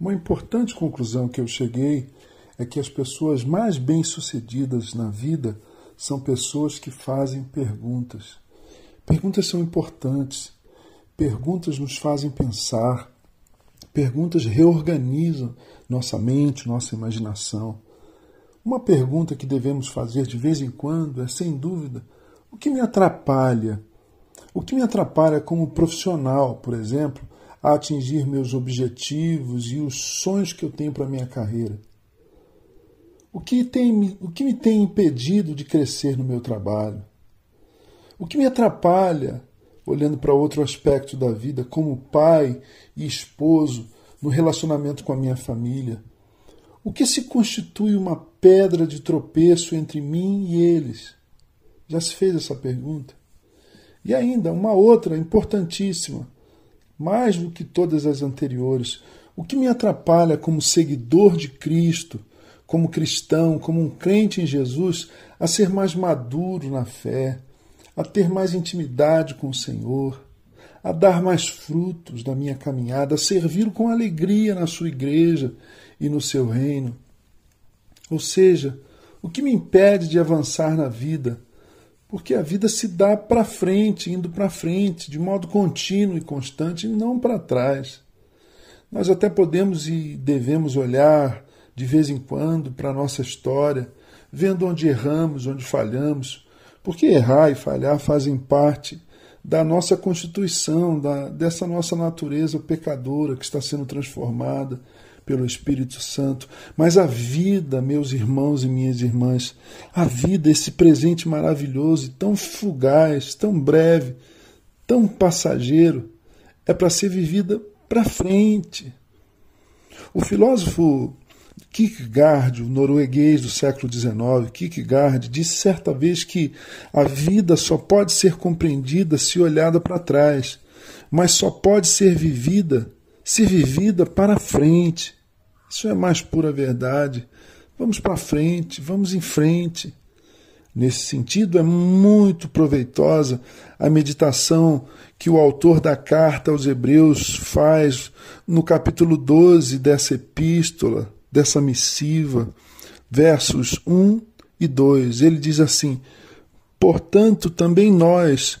Uma importante conclusão que eu cheguei é que as pessoas mais bem-sucedidas na vida são pessoas que fazem perguntas. Perguntas são importantes. Perguntas nos fazem pensar. Perguntas reorganizam nossa mente, nossa imaginação. Uma pergunta que devemos fazer de vez em quando é, sem dúvida, o que me atrapalha? O que me atrapalha como profissional, por exemplo, a atingir meus objetivos e os sonhos que eu tenho para minha carreira? O que, tem, o que me tem impedido de crescer no meu trabalho? O que me atrapalha, olhando para outro aspecto da vida, como pai e esposo, no relacionamento com a minha família? O que se constitui uma pedra de tropeço entre mim e eles? Já se fez essa pergunta? E ainda uma outra importantíssima, mais do que todas as anteriores. O que me atrapalha como seguidor de Cristo, como cristão, como um crente em Jesus, a ser mais maduro na fé, a ter mais intimidade com o Senhor, a dar mais frutos na minha caminhada, a servir com alegria na sua igreja e no seu reino. Ou seja, o que me impede de avançar na vida? Porque a vida se dá para frente, indo para frente, de modo contínuo e constante, e não para trás. Nós até podemos e devemos olhar de vez em quando para a nossa história, vendo onde erramos, onde falhamos, porque errar e falhar fazem parte da nossa constituição, da, dessa nossa natureza pecadora que está sendo transformada pelo Espírito Santo. Mas a vida, meus irmãos e minhas irmãs, a vida, esse presente maravilhoso tão fugaz, tão breve, tão passageiro, é para ser vivida para frente. O filósofo Kierkegaard, o norueguês do século XIX, Kierkegaard, disse certa vez que a vida só pode ser compreendida se olhada para trás, mas só pode ser vivida se vivida para frente. Isso é mais pura verdade. Vamos para frente, vamos em frente. Nesse sentido, é muito proveitosa a meditação que o autor da carta aos Hebreus faz no capítulo 12 dessa epístola, dessa missiva, versos 1 e 2. Ele diz assim: Portanto, também nós,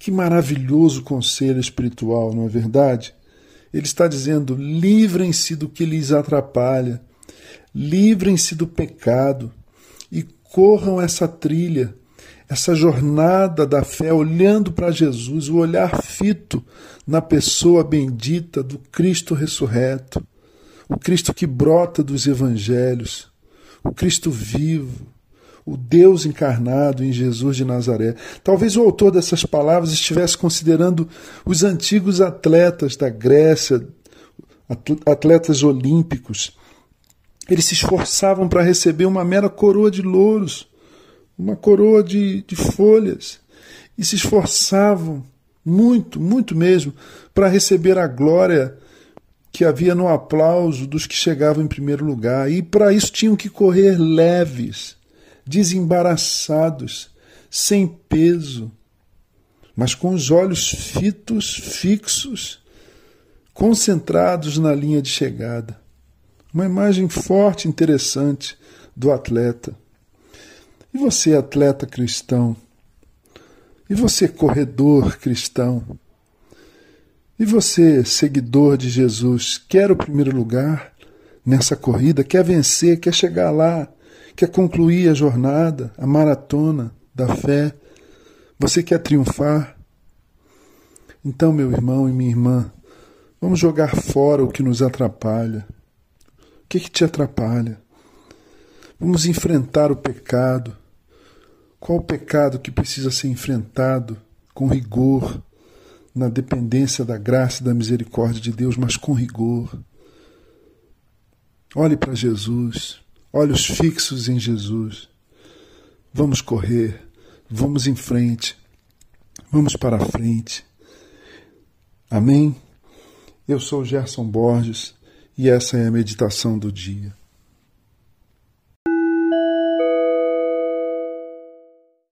Que maravilhoso conselho espiritual, não é verdade? Ele está dizendo: livrem-se do que lhes atrapalha, livrem-se do pecado e corram essa trilha, essa jornada da fé, olhando para Jesus, o olhar fito na pessoa bendita do Cristo ressurreto, o Cristo que brota dos evangelhos, o Cristo vivo, o Deus encarnado em Jesus de Nazaré. Talvez o autor dessas palavras estivesse considerando os antigos atletas da Grécia, atletas olímpicos. Eles se esforçavam para receber uma mera coroa de louros, uma coroa de, de folhas, e se esforçavam muito, muito mesmo, para receber a glória que havia no aplauso dos que chegavam em primeiro lugar. E para isso tinham que correr leves desembaraçados, sem peso, mas com os olhos fitos, fixos, concentrados na linha de chegada. Uma imagem forte interessante do atleta. E você, atleta cristão? E você, corredor cristão? E você, seguidor de Jesus, quer o primeiro lugar nessa corrida? Quer vencer? Quer chegar lá? Quer concluir a jornada, a maratona da fé, você quer triunfar. Então, meu irmão e minha irmã, vamos jogar fora o que nos atrapalha. O que, que te atrapalha? Vamos enfrentar o pecado. Qual o pecado que precisa ser enfrentado com rigor, na dependência da graça e da misericórdia de Deus, mas com rigor? Olhe para Jesus, olhos fixos em Jesus. Vamos correr, vamos em frente, vamos para frente. Amém? Eu sou Gerson Borges e essa é a meditação do dia.